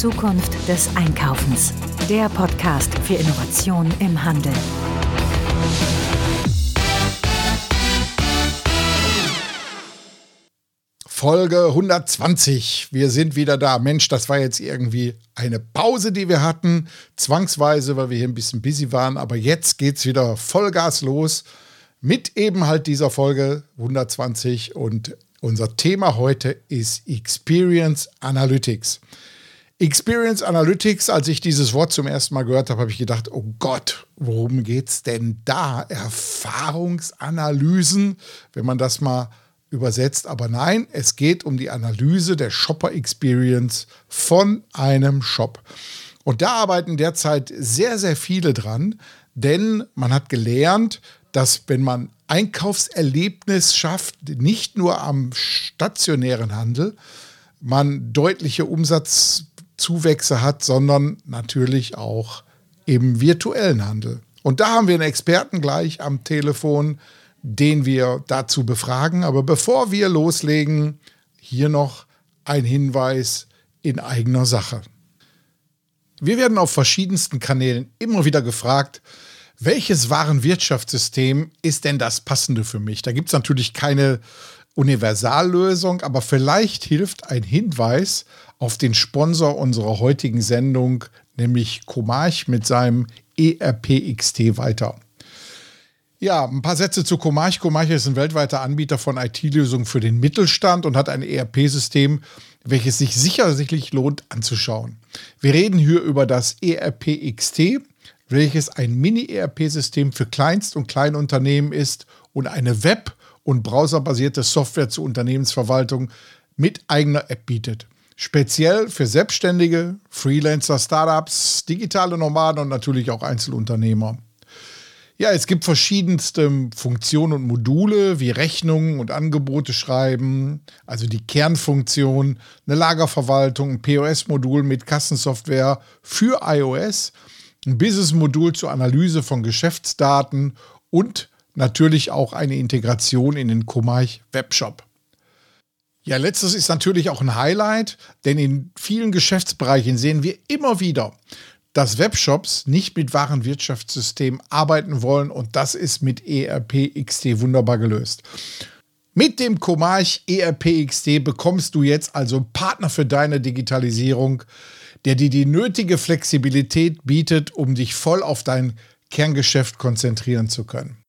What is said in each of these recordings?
Zukunft des Einkaufens. Der Podcast für Innovation im Handel. Folge 120. Wir sind wieder da. Mensch, das war jetzt irgendwie eine Pause, die wir hatten. Zwangsweise, weil wir hier ein bisschen busy waren. Aber jetzt geht es wieder Vollgas los mit eben halt dieser Folge 120. Und unser Thema heute ist Experience Analytics. Experience Analytics, als ich dieses Wort zum ersten Mal gehört habe, habe ich gedacht, oh Gott, worum geht es denn da? Erfahrungsanalysen, wenn man das mal übersetzt. Aber nein, es geht um die Analyse der Shopper Experience von einem Shop. Und da arbeiten derzeit sehr, sehr viele dran, denn man hat gelernt, dass wenn man Einkaufserlebnis schafft, nicht nur am stationären Handel, man deutliche Umsatzzuwächse hat, sondern natürlich auch im virtuellen Handel. Und da haben wir einen Experten gleich am Telefon, den wir dazu befragen. Aber bevor wir loslegen, hier noch ein Hinweis in eigener Sache. Wir werden auf verschiedensten Kanälen immer wieder gefragt, welches Warenwirtschaftssystem ist denn das passende für mich? Da gibt es natürlich keine Universallösung, aber vielleicht hilft ein Hinweis auf den Sponsor unserer heutigen Sendung, nämlich Comarch mit seinem ERPXT weiter. Ja, ein paar Sätze zu Comarch. Comarch ist ein weltweiter Anbieter von IT-Lösungen für den Mittelstand und hat ein ERP-System, welches sich sicherlich lohnt anzuschauen. Wir reden hier über das ERP XT, welches ein Mini-ERP-System für Kleinst- und Kleinunternehmen ist und eine Web- und browserbasierte Software zur Unternehmensverwaltung mit eigener App bietet. Speziell für Selbstständige, Freelancer, Startups, digitale Nomaden und natürlich auch Einzelunternehmer. Ja, es gibt verschiedenste Funktionen und Module wie Rechnungen und Angebote schreiben, also die Kernfunktion, eine Lagerverwaltung, ein POS-Modul mit Kassensoftware für iOS, ein Business-Modul zur Analyse von Geschäftsdaten und natürlich auch eine Integration in den Komarch Webshop. Ja, letztes ist natürlich auch ein Highlight, denn in vielen Geschäftsbereichen sehen wir immer wieder, dass Webshops nicht mit Warenwirtschaftssystemen arbeiten wollen und das ist mit ERP XT wunderbar gelöst. Mit dem Comarch ERP XT bekommst du jetzt also einen Partner für deine Digitalisierung, der dir die nötige Flexibilität bietet, um dich voll auf dein Kerngeschäft konzentrieren zu können.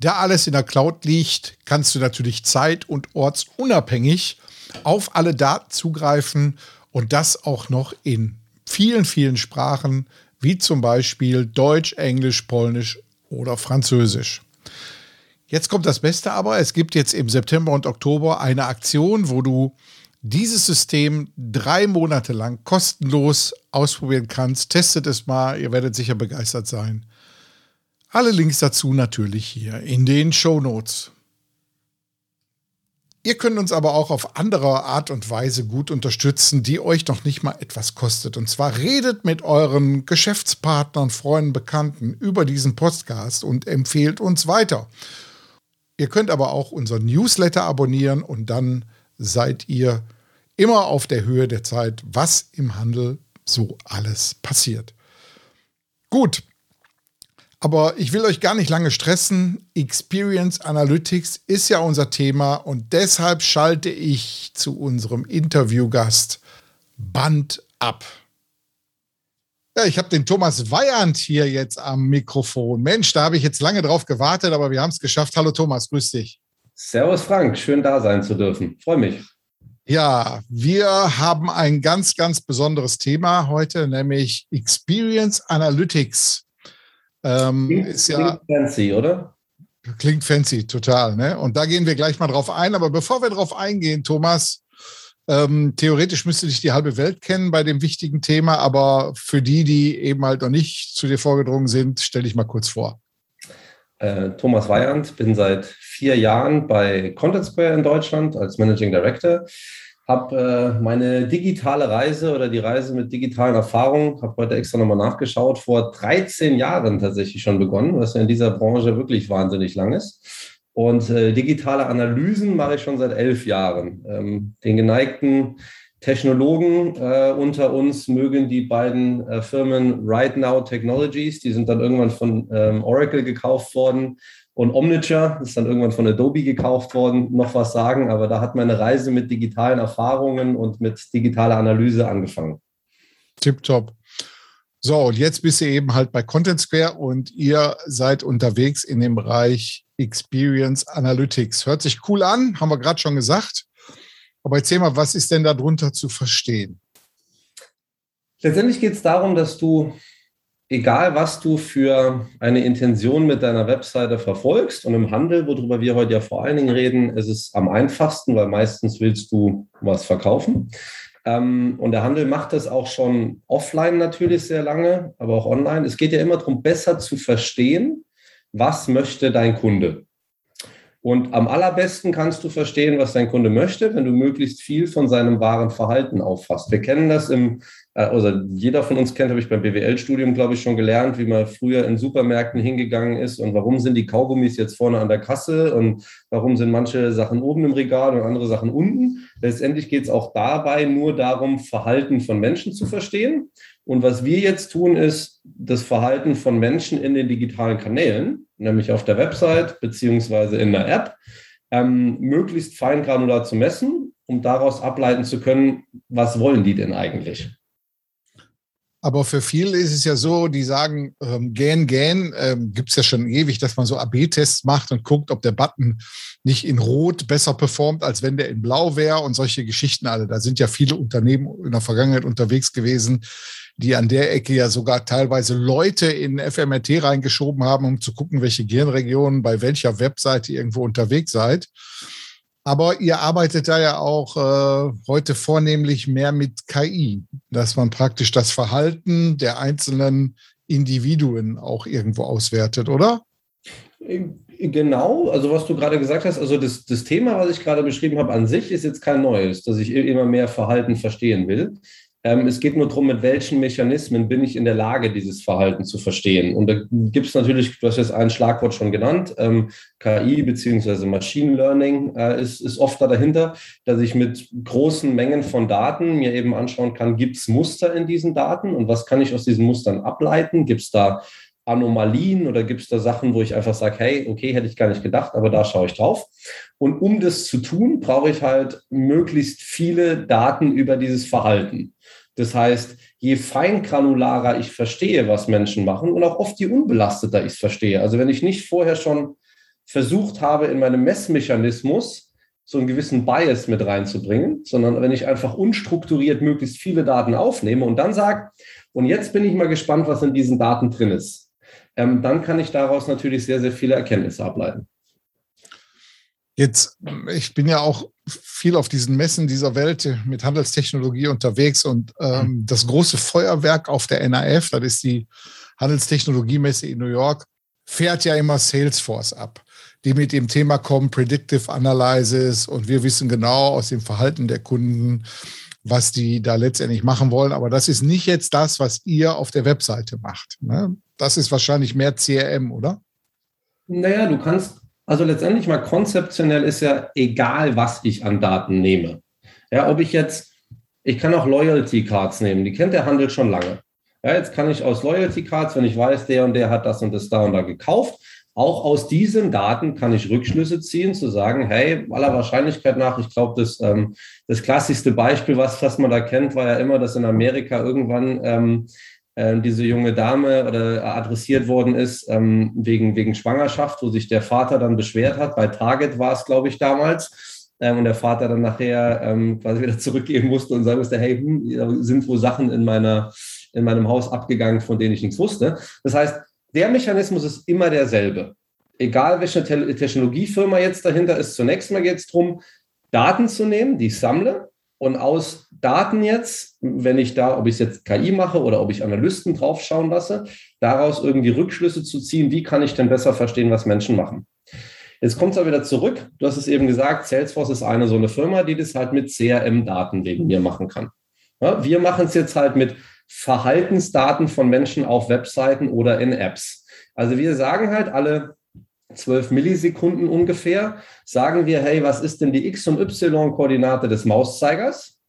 Da alles in der Cloud liegt, kannst du natürlich zeit- und ortsunabhängig auf alle Daten zugreifen und das auch noch in vielen, vielen Sprachen, wie zum Beispiel Deutsch, Englisch, Polnisch oder Französisch. Jetzt kommt das Beste aber, es gibt jetzt im September und Oktober eine Aktion, wo du dieses System drei Monate lang kostenlos ausprobieren kannst. Testet es mal, ihr werdet sicher begeistert sein. Alle Links dazu natürlich hier in den Show Notes. Ihr könnt uns aber auch auf andere Art und Weise gut unterstützen, die euch noch nicht mal etwas kostet. Und zwar redet mit euren Geschäftspartnern, Freunden, Bekannten über diesen Podcast und empfehlt uns weiter. Ihr könnt aber auch unseren Newsletter abonnieren und dann seid ihr immer auf der Höhe der Zeit, was im Handel so alles passiert. Gut, aber ich will euch gar nicht lange stressen. Experience Analytics ist ja unser Thema und deshalb schalte ich zu unserem Interviewgast Band ab. Ja, ich habe den Thomas Weyand hier jetzt am Mikrofon. Mensch, da habe ich jetzt lange drauf gewartet, aber wir haben es geschafft. Hallo Thomas, grüß dich. Servus Frank, schön da sein zu dürfen. Freue mich. Ja, wir haben ein ganz, ganz besonderes Thema heute, nämlich Experience Analytics. Ähm, klingt, ist ja, klingt fancy, oder? Klingt fancy, total. Ne? Und da gehen wir gleich mal drauf ein. Aber bevor wir drauf eingehen, Thomas, ähm, theoretisch müsste dich die halbe Welt kennen bei dem wichtigen Thema. Aber für die, die eben halt noch nicht zu dir vorgedrungen sind, stell dich mal kurz vor. Äh, Thomas Weyand, bin seit vier Jahren bei Content Square in Deutschland als Managing Director habe äh, meine digitale Reise oder die Reise mit digitalen Erfahrungen, habe heute extra nochmal nachgeschaut, vor 13 Jahren tatsächlich schon begonnen, was ja in dieser Branche wirklich wahnsinnig lang ist. Und äh, digitale Analysen mache ich schon seit elf Jahren. Ähm, den geneigten Technologen äh, unter uns mögen die beiden äh, Firmen Right Now Technologies, die sind dann irgendwann von ähm, Oracle gekauft worden und Omniture ist dann irgendwann von Adobe gekauft worden, noch was sagen, aber da hat meine Reise mit digitalen Erfahrungen und mit digitaler Analyse angefangen. Tipptopp. So, und jetzt bist du eben halt bei Content Square und ihr seid unterwegs in dem Bereich Experience Analytics. Hört sich cool an, haben wir gerade schon gesagt. Aber erzähl mal, was ist denn darunter zu verstehen? Letztendlich geht es darum, dass du, egal was du für eine Intention mit deiner Webseite verfolgst und im Handel, worüber wir heute ja vor allen Dingen reden, ist es am einfachsten, weil meistens willst du was verkaufen. Ähm, und der Handel macht das auch schon offline natürlich sehr lange, aber auch online. Es geht ja immer darum, besser zu verstehen, was möchte dein Kunde. Und am allerbesten kannst du verstehen, was dein Kunde möchte, wenn du möglichst viel von seinem wahren Verhalten auffasst. Wir kennen das im, also jeder von uns kennt, habe ich beim BWL-Studium, glaube ich, schon gelernt, wie man früher in Supermärkten hingegangen ist und warum sind die Kaugummis jetzt vorne an der Kasse und warum sind manche Sachen oben im Regal und andere Sachen unten. Letztendlich geht es auch dabei nur darum, Verhalten von Menschen zu verstehen. Und was wir jetzt tun, ist das Verhalten von Menschen in den digitalen Kanälen nämlich auf der Website beziehungsweise in der App, ähm, möglichst feingranular zu messen, um daraus ableiten zu können, was wollen die denn eigentlich? Aber für viele ist es ja so, die sagen, ähm, gähn, gähn, ähm, gibt es ja schon ewig, dass man so AB-Tests macht und guckt, ob der Button nicht in Rot besser performt, als wenn der in Blau wäre und solche Geschichten alle. Da sind ja viele Unternehmen in der Vergangenheit unterwegs gewesen, die an der Ecke ja sogar teilweise Leute in FMRT reingeschoben haben, um zu gucken, welche Gehirnregionen bei welcher Webseite irgendwo unterwegs seid. Aber ihr arbeitet da ja auch äh, heute vornehmlich mehr mit KI, dass man praktisch das Verhalten der einzelnen Individuen auch irgendwo auswertet, oder? Genau, also was du gerade gesagt hast, also das, das Thema, was ich gerade beschrieben habe, an sich ist jetzt kein neues, dass ich immer mehr Verhalten verstehen will. Ähm, es geht nur darum, mit welchen Mechanismen bin ich in der Lage, dieses Verhalten zu verstehen. Und da gibt es natürlich, du hast jetzt ein Schlagwort schon genannt, ähm, KI bzw. Machine Learning äh, ist, ist oft da dahinter, dass ich mit großen Mengen von Daten mir eben anschauen kann, gibt es Muster in diesen Daten und was kann ich aus diesen Mustern ableiten? Gibt es da Anomalien oder gibt es da Sachen, wo ich einfach sage, hey, okay, hätte ich gar nicht gedacht, aber da schaue ich drauf. Und um das zu tun, brauche ich halt möglichst viele Daten über dieses Verhalten. Das heißt, je feingranularer ich verstehe, was Menschen machen und auch oft je unbelasteter ich es verstehe. Also wenn ich nicht vorher schon versucht habe, in meinem Messmechanismus so einen gewissen Bias mit reinzubringen, sondern wenn ich einfach unstrukturiert möglichst viele Daten aufnehme und dann sage, und jetzt bin ich mal gespannt, was in diesen Daten drin ist ähm, dann kann ich daraus natürlich sehr, sehr viele Erkenntnisse ableiten. Jetzt, ich bin ja auch viel auf diesen Messen dieser Welt mit Handelstechnologie unterwegs und ähm, das große Feuerwerk auf der NAF, das ist die Handelstechnologiemesse in New York, fährt ja immer Salesforce ab, die mit dem Thema kommen, Predictive Analysis und wir wissen genau aus dem Verhalten der Kunden, was die da letztendlich machen wollen. Aber das ist nicht jetzt das, was ihr auf der Webseite macht. Ne? Das ist wahrscheinlich mehr CRM, oder? Naja, du kannst, also letztendlich mal konzeptionell ist ja egal, was ich an Daten nehme. Ja, ob ich jetzt, ich kann auch Loyalty Cards nehmen, die kennt der Handel schon lange. Ja, jetzt kann ich aus Loyalty Cards, wenn ich weiß, der und der hat das und das da und da gekauft, auch aus diesen Daten kann ich Rückschlüsse ziehen, zu sagen, hey, aller Wahrscheinlichkeit nach, ich glaube, das, ähm, das klassischste Beispiel, was, was man da kennt, war ja immer, dass in Amerika irgendwann ähm, äh, diese junge Dame oder adressiert worden ist ähm, wegen, wegen Schwangerschaft, wo sich der Vater dann beschwert hat. Bei Target war es, glaube ich, damals. Ähm, und der Vater dann nachher ähm, quasi wieder zurückgehen musste und sagen musste, hey, hm, sind wohl Sachen in, meiner, in meinem Haus abgegangen, von denen ich nichts wusste. Das heißt, der Mechanismus ist immer derselbe. Egal welche Te Technologiefirma jetzt dahinter ist, zunächst mal geht es darum, Daten zu nehmen, die ich sammle und aus Daten jetzt, wenn ich da, ob ich es jetzt KI mache oder ob ich Analysten draufschauen lasse, daraus irgendwie Rückschlüsse zu ziehen, wie kann ich denn besser verstehen, was Menschen machen. Jetzt kommt es aber wieder zurück. Du hast es eben gesagt, Salesforce ist eine so eine Firma, die das halt mit CRM-Daten wegen mir machen kann. Ja, wir machen es jetzt halt mit Verhaltensdaten von Menschen auf Webseiten oder in Apps. Also wir sagen halt alle 12 Millisekunden ungefähr, sagen wir, hey, was ist denn die X- und Y-Koordinate des Mauszeigers?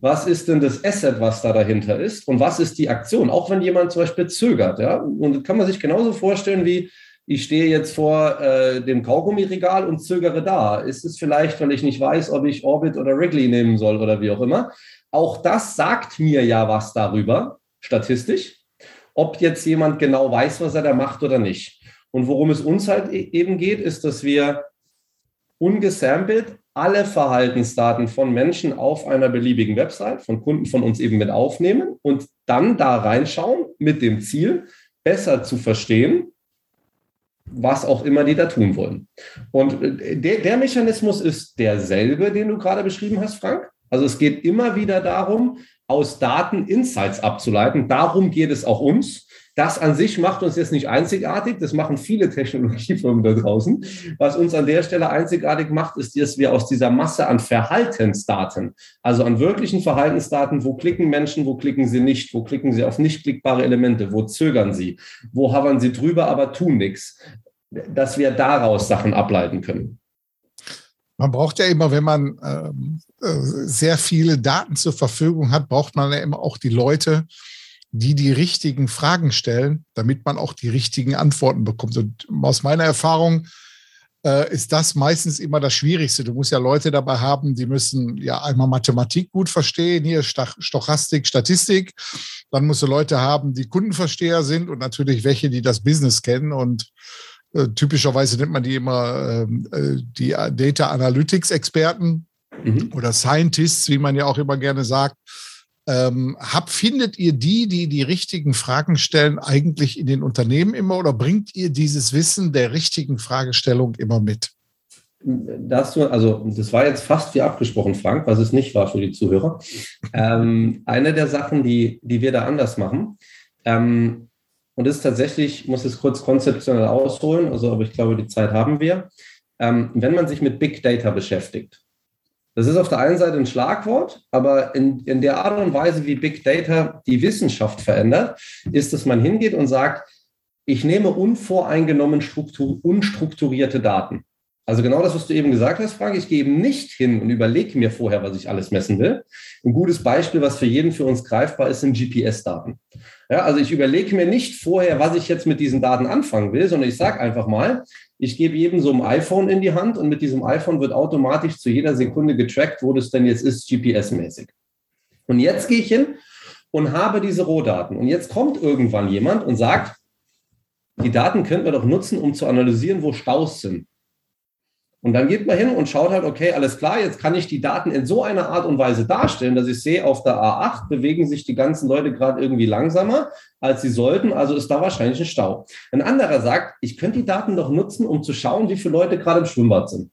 was ist denn das Asset, was da dahinter ist und was ist die Aktion, auch wenn jemand zum Beispiel zögert. Ja? Und das kann man sich genauso vorstellen wie, ich stehe jetzt vor äh, dem Kaugummiregal und zögere da. Ist es vielleicht, weil ich nicht weiß, ob ich Orbit oder Wrigley nehmen soll oder wie auch immer? Auch das sagt mir ja was darüber, statistisch, ob jetzt jemand genau weiß, was er da macht oder nicht. Und worum es uns halt e-, eben geht, ist, dass wir ungesampelt alle Verhaltensdaten von Menschen auf einer beliebigen Website, von Kunden von uns eben mit aufnehmen und dann da reinschauen mit dem Ziel, besser zu verstehen, was auch immer die da tun wollen. Und äh, der, der Mechanismus ist derselbe, den du gerade beschrieben hast, Frank. Also es geht immer wieder darum, aus Daten Insights abzuleiten. Darum geht es auch uns. Das an sich macht uns jetzt nicht einzigartig. Das machen viele Technologiefirmen da draußen. Was uns an der Stelle einzigartig macht, ist, dass wir aus dieser Masse an Verhaltensdaten, also an wirklichen Verhaltensdaten, wo klicken Menschen, wo klicken sie nicht, wo klicken sie auf nicht klickbare Elemente, wo zögern sie, wo havern sie drüber, aber tun nichts, dass wir daraus Sachen ableiten können. Man braucht ja immer, wenn man ähm, äh, sehr viele Daten zur Verfügung hat, braucht man ja immer auch die Leute, die die richtigen Fragen stellen, damit man auch die richtigen Antworten bekommt. Und aus meiner Erfahrung äh, ist das meistens immer das Schwierigste. Du musst ja Leute dabei haben, die müssen ja einmal Mathematik gut verstehen, hier Stochastik, Statistik. Dann musst du Leute haben, die Kundenversteher sind und natürlich welche, die das Business kennen. Und äh, typischerweise nennt man die immer ähm, äh, die Data Analytics Experten mhm. oder Scientists, wie man ja auch immer gerne sagt. Ähm, hab, findet ihr die, die die richtigen Fragen stellen, eigentlich in den Unternehmen immer oder bringt ihr dieses Wissen der richtigen Fragestellung immer mit? Das, also, das war jetzt fast wie abgesprochen, Frank, was es nicht war für die Zuhörer. Ähm, eine der Sachen, die, die wir da anders machen, ähm, und das ist tatsächlich, ich muss es kurz konzeptionell ausholen, also, aber ich glaube, die Zeit haben wir. Ähm, wenn man sich mit Big Data beschäftigt, das ist auf der einen Seite ein Schlagwort, aber in, in der Art und Weise, wie Big Data die Wissenschaft verändert, ist, dass man hingeht und sagt, ich nehme unvoreingenommen Struktur, unstrukturierte Daten. Also genau das, was du eben gesagt hast, Frank. Ich gehe eben nicht hin und überlege mir vorher, was ich alles messen will. Ein gutes Beispiel, was für jeden für uns greifbar ist, sind GPS-Daten. Ja, also ich überlege mir nicht vorher, was ich jetzt mit diesen Daten anfangen will, sondern ich sage einfach mal, ich gebe jedem so ein iPhone in die Hand und mit diesem iPhone wird automatisch zu jeder Sekunde getrackt, wo das denn jetzt ist, GPS-mäßig. Und jetzt gehe ich hin und habe diese Rohdaten. Und jetzt kommt irgendwann jemand und sagt, die Daten könnten wir doch nutzen, um zu analysieren, wo Staus sind. Und dann geht man hin und schaut halt, okay, alles klar, jetzt kann ich die Daten in so einer Art und Weise darstellen, dass ich sehe, auf der A8 bewegen sich die ganzen Leute gerade irgendwie langsamer, als sie sollten, also ist da wahrscheinlich ein Stau. Ein anderer sagt, ich könnte die Daten doch nutzen, um zu schauen, wie viele Leute gerade im Schwimmbad sind.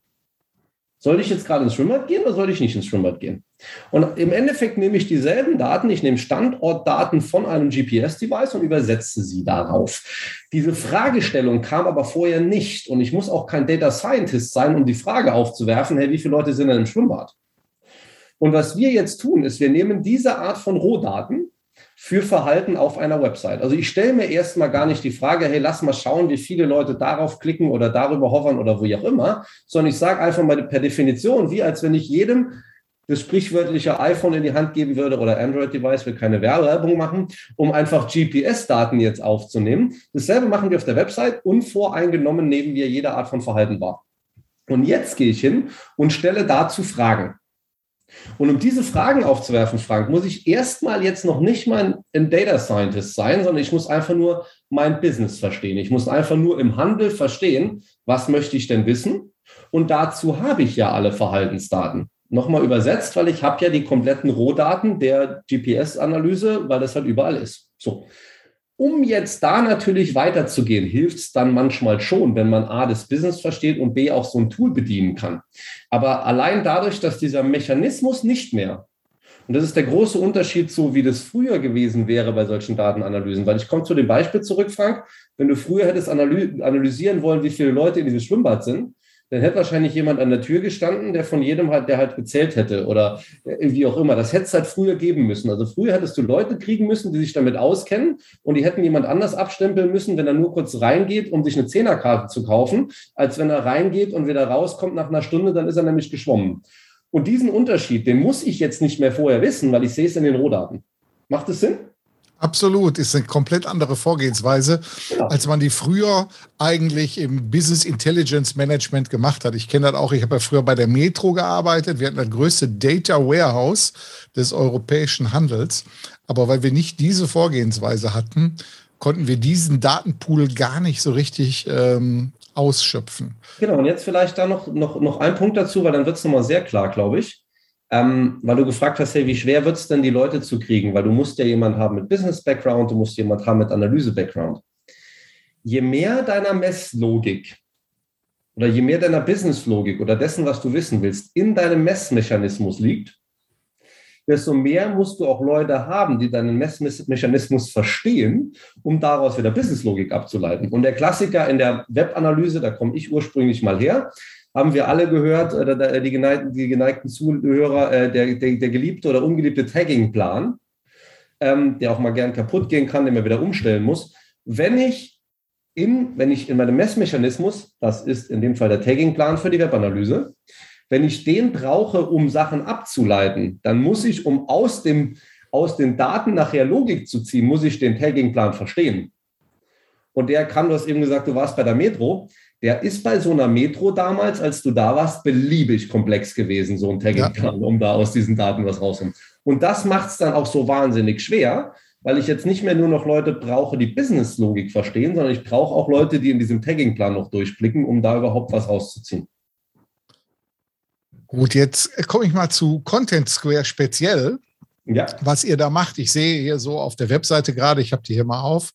Soll ich jetzt gerade ins Schwimmbad gehen oder soll ich nicht ins Schwimmbad gehen? Und im Endeffekt nehme ich dieselben Daten, ich nehme Standortdaten von einem GPS-Device und übersetze sie darauf. Diese Fragestellung kam aber vorher nicht und ich muss auch kein Data Scientist sein, um die Frage aufzuwerfen, hey, wie viele Leute sind denn im Schwimmbad? Und was wir jetzt tun, ist, wir nehmen diese Art von Rohdaten für Verhalten auf einer Website. Also ich stelle mir erstmal gar nicht die Frage, hey, lass mal schauen, wie viele Leute darauf klicken oder darüber hovern oder wie auch immer, sondern ich sage einfach mal per Definition, wie als wenn ich jedem das sprichwörtliche iPhone in die Hand geben würde oder Android-Device, will keine Werbung machen, um einfach GPS-Daten jetzt aufzunehmen. Dasselbe machen wir auf der Website. Unvoreingenommen nehmen wir jede Art von Verhalten wahr. Und jetzt gehe ich hin und stelle dazu Fragen. Und um diese Fragen aufzuwerfen, Frank, muss ich erstmal jetzt noch nicht mal ein Data Scientist sein, sondern ich muss einfach nur mein Business verstehen. Ich muss einfach nur im Handel verstehen, was möchte ich denn wissen? Und dazu habe ich ja alle Verhaltensdaten. Nochmal übersetzt, weil ich habe ja die kompletten Rohdaten der GPS-Analyse, weil das halt überall ist. So. Um jetzt da natürlich weiterzugehen, hilft es dann manchmal schon, wenn man A, das Business versteht und B, auch so ein Tool bedienen kann. Aber allein dadurch, dass dieser Mechanismus nicht mehr, und das ist der große Unterschied zu, wie das früher gewesen wäre bei solchen Datenanalysen, weil ich komme zu dem Beispiel zurück, Frank, wenn du früher hättest analysieren wollen, wie viele Leute in diesem Schwimmbad sind, dann hätte wahrscheinlich jemand an der Tür gestanden, der von jedem halt, der halt gezählt hätte oder wie auch immer. Das hätte es halt früher geben müssen. Also früher hättest du Leute kriegen müssen, die sich damit auskennen und die hätten jemand anders abstempeln müssen, wenn er nur kurz reingeht, um sich eine Zehnerkarte zu kaufen, als wenn er reingeht und wieder rauskommt nach einer Stunde, dann ist er nämlich geschwommen. Und diesen Unterschied, den muss ich jetzt nicht mehr vorher wissen, weil ich sehe es in den Rohdaten. Macht das Sinn? Absolut, ist eine komplett andere Vorgehensweise, ja. als man die früher eigentlich im Business Intelligence Management gemacht hat. Ich kenne das auch, ich habe ja früher bei der Metro gearbeitet. Wir hatten das größte Data Warehouse des europäischen Handels. Aber weil wir nicht diese Vorgehensweise hatten, konnten wir diesen Datenpool gar nicht so richtig ähm, ausschöpfen. Genau, und jetzt vielleicht da noch, noch, noch ein Punkt dazu, weil dann wird es nochmal sehr klar, glaube ich. Ähm, weil du gefragt hast, hey, wie schwer wird es denn, die Leute zu kriegen? Weil du musst ja jemanden haben mit Business-Background, du musst jemanden haben mit Analyse-Background. Je mehr deiner Messlogik oder je mehr deiner Business-Logik oder dessen, was du wissen willst, in deinem Messmechanismus liegt, desto mehr musst du auch Leute haben, die deinen Messmechanismus verstehen, um daraus wieder Businesslogik abzuleiten. Und der Klassiker in der Webanalyse, da komme ich ursprünglich mal her, haben wir alle gehört, äh, die, geneigten, die geneigten Zuhörer, äh, der, der, der geliebte oder ungeliebte Tagging-Plan, ähm, der auch mal gern kaputt gehen kann, den man wieder umstellen muss. Wenn ich in, wenn ich in meinem Messmechanismus, das ist in dem Fall der Tagging-Plan für die Webanalyse, wenn ich den brauche, um Sachen abzuleiten, dann muss ich, um aus, dem, aus den Daten nachher Logik zu ziehen, muss ich den Tagging-Plan verstehen. Und der kann, du hast eben gesagt, du warst bei der Metro, der ist bei so einer Metro damals, als du da warst, beliebig komplex gewesen, so ein Tagging-Plan, ja. um da aus diesen Daten was rauszuholen. Und das macht es dann auch so wahnsinnig schwer, weil ich jetzt nicht mehr nur noch Leute brauche, die Business-Logik verstehen, sondern ich brauche auch Leute, die in diesem Tagging-Plan noch durchblicken, um da überhaupt was rauszuziehen. Gut, jetzt komme ich mal zu Content Square speziell. Ja. Was ihr da macht. Ich sehe hier so auf der Webseite gerade, ich habe die hier mal auf.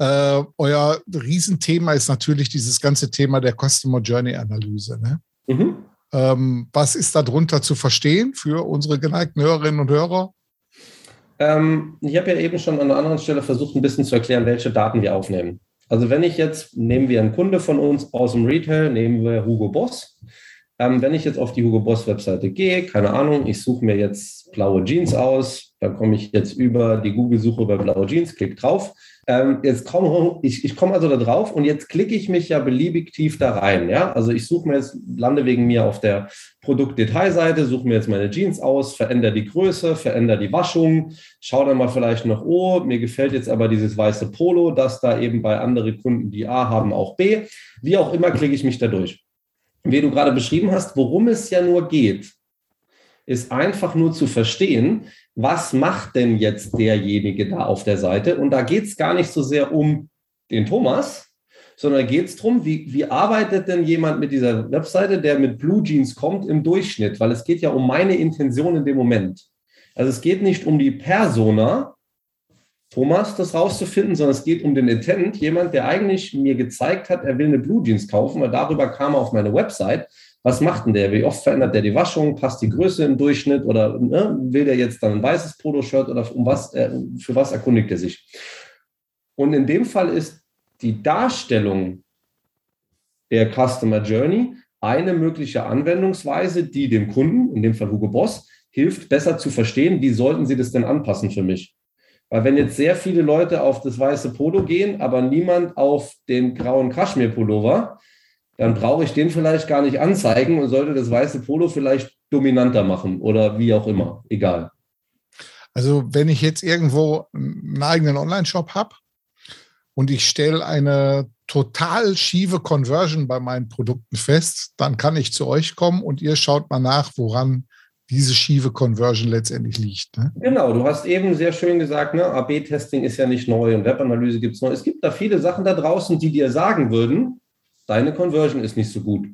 Äh, euer Riesenthema ist natürlich dieses ganze Thema der Customer Journey Analyse. Ne? Mhm. Ähm, was ist darunter zu verstehen für unsere geneigten Hörerinnen und Hörer? Ähm, ich habe ja eben schon an einer anderen Stelle versucht, ein bisschen zu erklären, welche Daten wir aufnehmen. Also wenn ich jetzt, nehmen wir einen Kunde von uns aus dem Retail, nehmen wir Hugo Boss. Ähm, wenn ich jetzt auf die Hugo Boss Webseite gehe, keine Ahnung, ich suche mir jetzt blaue Jeans aus, dann komme ich jetzt über die Google-Suche über blaue Jeans, klick drauf. Ähm, jetzt komme ich, ich komme also da drauf und jetzt klicke ich mich ja beliebig tief da rein. Ja, also ich suche mir jetzt, lande wegen mir auf der Produktdetailseite, suche mir jetzt meine Jeans aus, verändere die Größe, verändere die Waschung, schaue dann mal vielleicht noch, oh, mir gefällt jetzt aber dieses weiße Polo, das da eben bei anderen Kunden, die A haben, auch B. Wie auch immer klicke ich mich da durch wie du gerade beschrieben hast, worum es ja nur geht, ist einfach nur zu verstehen, was macht denn jetzt derjenige da auf der Seite? Und da geht es gar nicht so sehr um den Thomas, sondern geht es darum, wie, wie arbeitet denn jemand mit dieser Webseite, der mit Blue Jeans kommt im Durchschnitt? Weil es geht ja um meine Intention in dem Moment. Also es geht nicht um die Persona, Thomas das rauszufinden, sondern es geht um den Intent, jemand, der eigentlich mir gezeigt hat, er will eine Blue Jeans kaufen, weil darüber kam er auf meine Website. Was macht denn der? Wie oft verändert der die Waschung? Passt die Größe im Durchschnitt? Oder ne, will der jetzt dann ein weißes Poloshirt oder um was, äh, für was erkundigt er sich? Und in dem Fall ist die Darstellung der Customer Journey eine mögliche Anwendungsweise, die dem Kunden, in dem Fall Hugo Boss, hilft, besser zu verstehen, wie sollten sie das denn anpassen für mich? Weil wenn jetzt sehr viele Leute auf das weiße Polo gehen, aber niemand auf den grauen Kaschmir-Pullover, dann brauche ich den vielleicht gar nicht anzeigen und sollte das weiße Polo vielleicht dominanter machen oder wie auch immer. Egal. Also wenn ich jetzt irgendwo einen eigenen Online-Shop habe und ich stelle eine total schiefe Conversion bei meinen Produkten fest, dann kann ich zu euch kommen und ihr schaut mal nach, woran diese schiefe Conversion letztendlich liegt. Ne? Genau, du hast eben sehr schön gesagt, ne, AB-Testing ist ja nicht neu und Webanalyse gibt es neu. Es gibt da viele Sachen da draußen, die dir sagen würden, deine Conversion ist nicht so gut.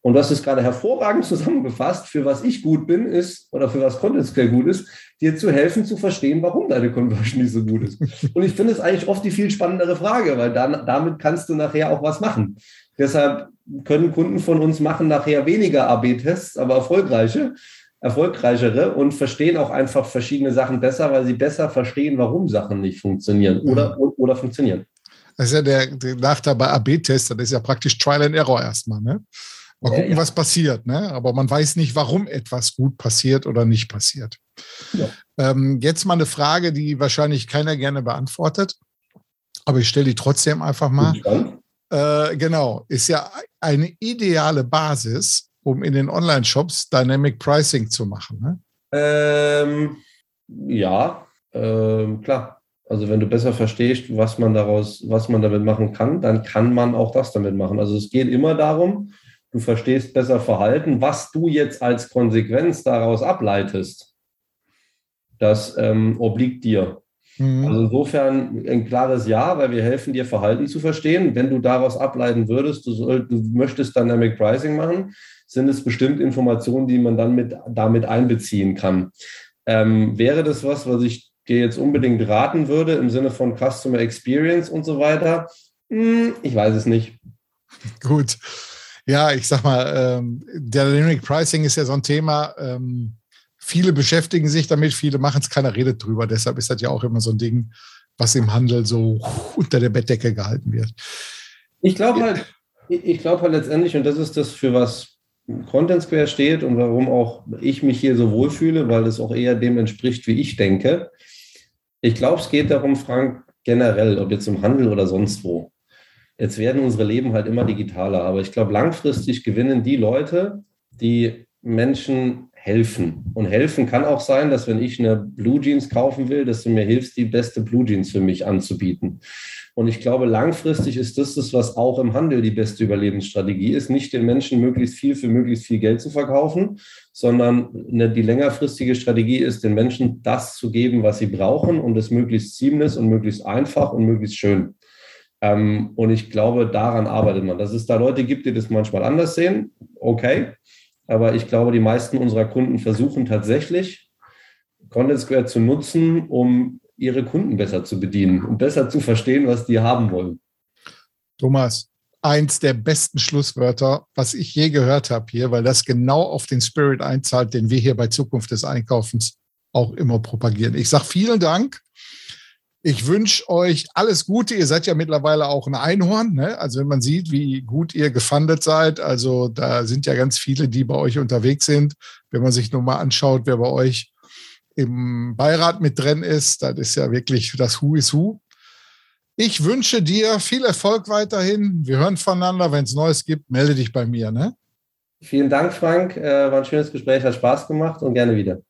Und du hast es gerade hervorragend zusammengefasst. Für was ich gut bin, ist, oder für was Content Scale gut ist, dir zu helfen, zu verstehen, warum deine Conversion nicht so gut ist. Und ich finde es eigentlich oft die viel spannendere Frage, weil dann, damit kannst du nachher auch was machen. Deshalb können Kunden von uns machen nachher weniger AB-Tests, aber erfolgreiche, erfolgreichere und verstehen auch einfach verschiedene Sachen besser, weil sie besser verstehen, warum Sachen nicht funktionieren oder, mhm. oder funktionieren. Das ist ja der, der Nachteil bei AB-Testern, das ist ja praktisch Trial and Error erstmal. Ne? Mal gucken, ja, ja. was passiert, ne? aber man weiß nicht, warum etwas gut passiert oder nicht passiert. Ja. Ähm, jetzt mal eine Frage, die wahrscheinlich keiner gerne beantwortet, aber ich stelle die trotzdem einfach mal. Äh, genau, ist ja eine ideale Basis, um in den Online-Shops Dynamic Pricing zu machen. Ne? Ähm, ja, ähm, klar. Also wenn du besser verstehst, was man daraus, was man damit machen kann, dann kann man auch das damit machen. Also es geht immer darum, du verstehst besser Verhalten, was du jetzt als Konsequenz daraus ableitest. Das ähm, obliegt dir. Mhm. Also insofern ein klares Ja, weil wir helfen dir, Verhalten zu verstehen. Wenn du daraus ableiten würdest, du, soll, du möchtest Dynamic Pricing machen, sind es bestimmt Informationen, die man dann mit, damit einbeziehen kann. Ähm, wäre das was, was ich dir jetzt unbedingt raten würde im Sinne von Customer Experience und so weiter? Hm, ich weiß es nicht. Gut. Ja, ich sag mal, ähm, Dynamic Pricing ist ja so ein Thema. Ähm, viele beschäftigen sich damit, viele machen es, keiner redet drüber. Deshalb ist das ja auch immer so ein Ding, was im Handel so unter der Bettdecke gehalten wird. Ich glaube halt, ich glaube halt letztendlich, und das ist das, für was Content Square steht und warum auch ich mich hier so wohlfühle, weil es auch eher dem entspricht, wie ich denke. Ich glaube, es geht darum, Frank, generell, ob jetzt im Handel oder sonst wo. Jetzt werden unsere Leben halt immer digitaler, aber ich glaube, langfristig gewinnen die Leute, die Menschen helfen. Und helfen kann auch sein, dass wenn ich eine Blue Jeans kaufen will, dass du mir hilfst, die beste Blue Jeans für mich anzubieten. Und ich glaube, langfristig ist das das, was auch im Handel die beste Überlebensstrategie ist, nicht den Menschen möglichst viel für möglichst viel Geld zu verkaufen, sondern die längerfristige Strategie ist, den Menschen das zu geben, was sie brauchen und es möglichst seamless und möglichst einfach und möglichst schön. Ähm, und ich glaube, daran arbeitet man. Dass es da Leute gibt, die das manchmal anders sehen, okay. Aber ich glaube, die meisten unserer Kunden versuchen tatsächlich, Content Square zu nutzen, um ihre Kunden besser zu bedienen und besser zu verstehen, was die haben wollen. Thomas, eins der besten Schlusswörter, was ich je gehört habe hier, weil das genau auf den Spirit einzahlt, den wir hier bei Zukunft des Einkaufens auch immer propagieren. Ich sage vielen Dank. Ich wünsche euch alles Gute. Ihr seid ja mittlerweile auch ein Einhorn. Ne? Also wenn man sieht, wie gut ihr gefundet seid, also da sind ja ganz viele, die bei euch unterwegs sind. Wenn man sich nur mal anschaut, wer bei euch im Beirat mit drin ist. Das ist ja wirklich das Who is Who. Ich wünsche dir viel Erfolg weiterhin. Wir hören voneinander. Wenn es Neues gibt, melde dich bei mir. Ne? Vielen Dank, Frank. Äh, war ein schönes Gespräch, hat Spaß gemacht und gerne wieder.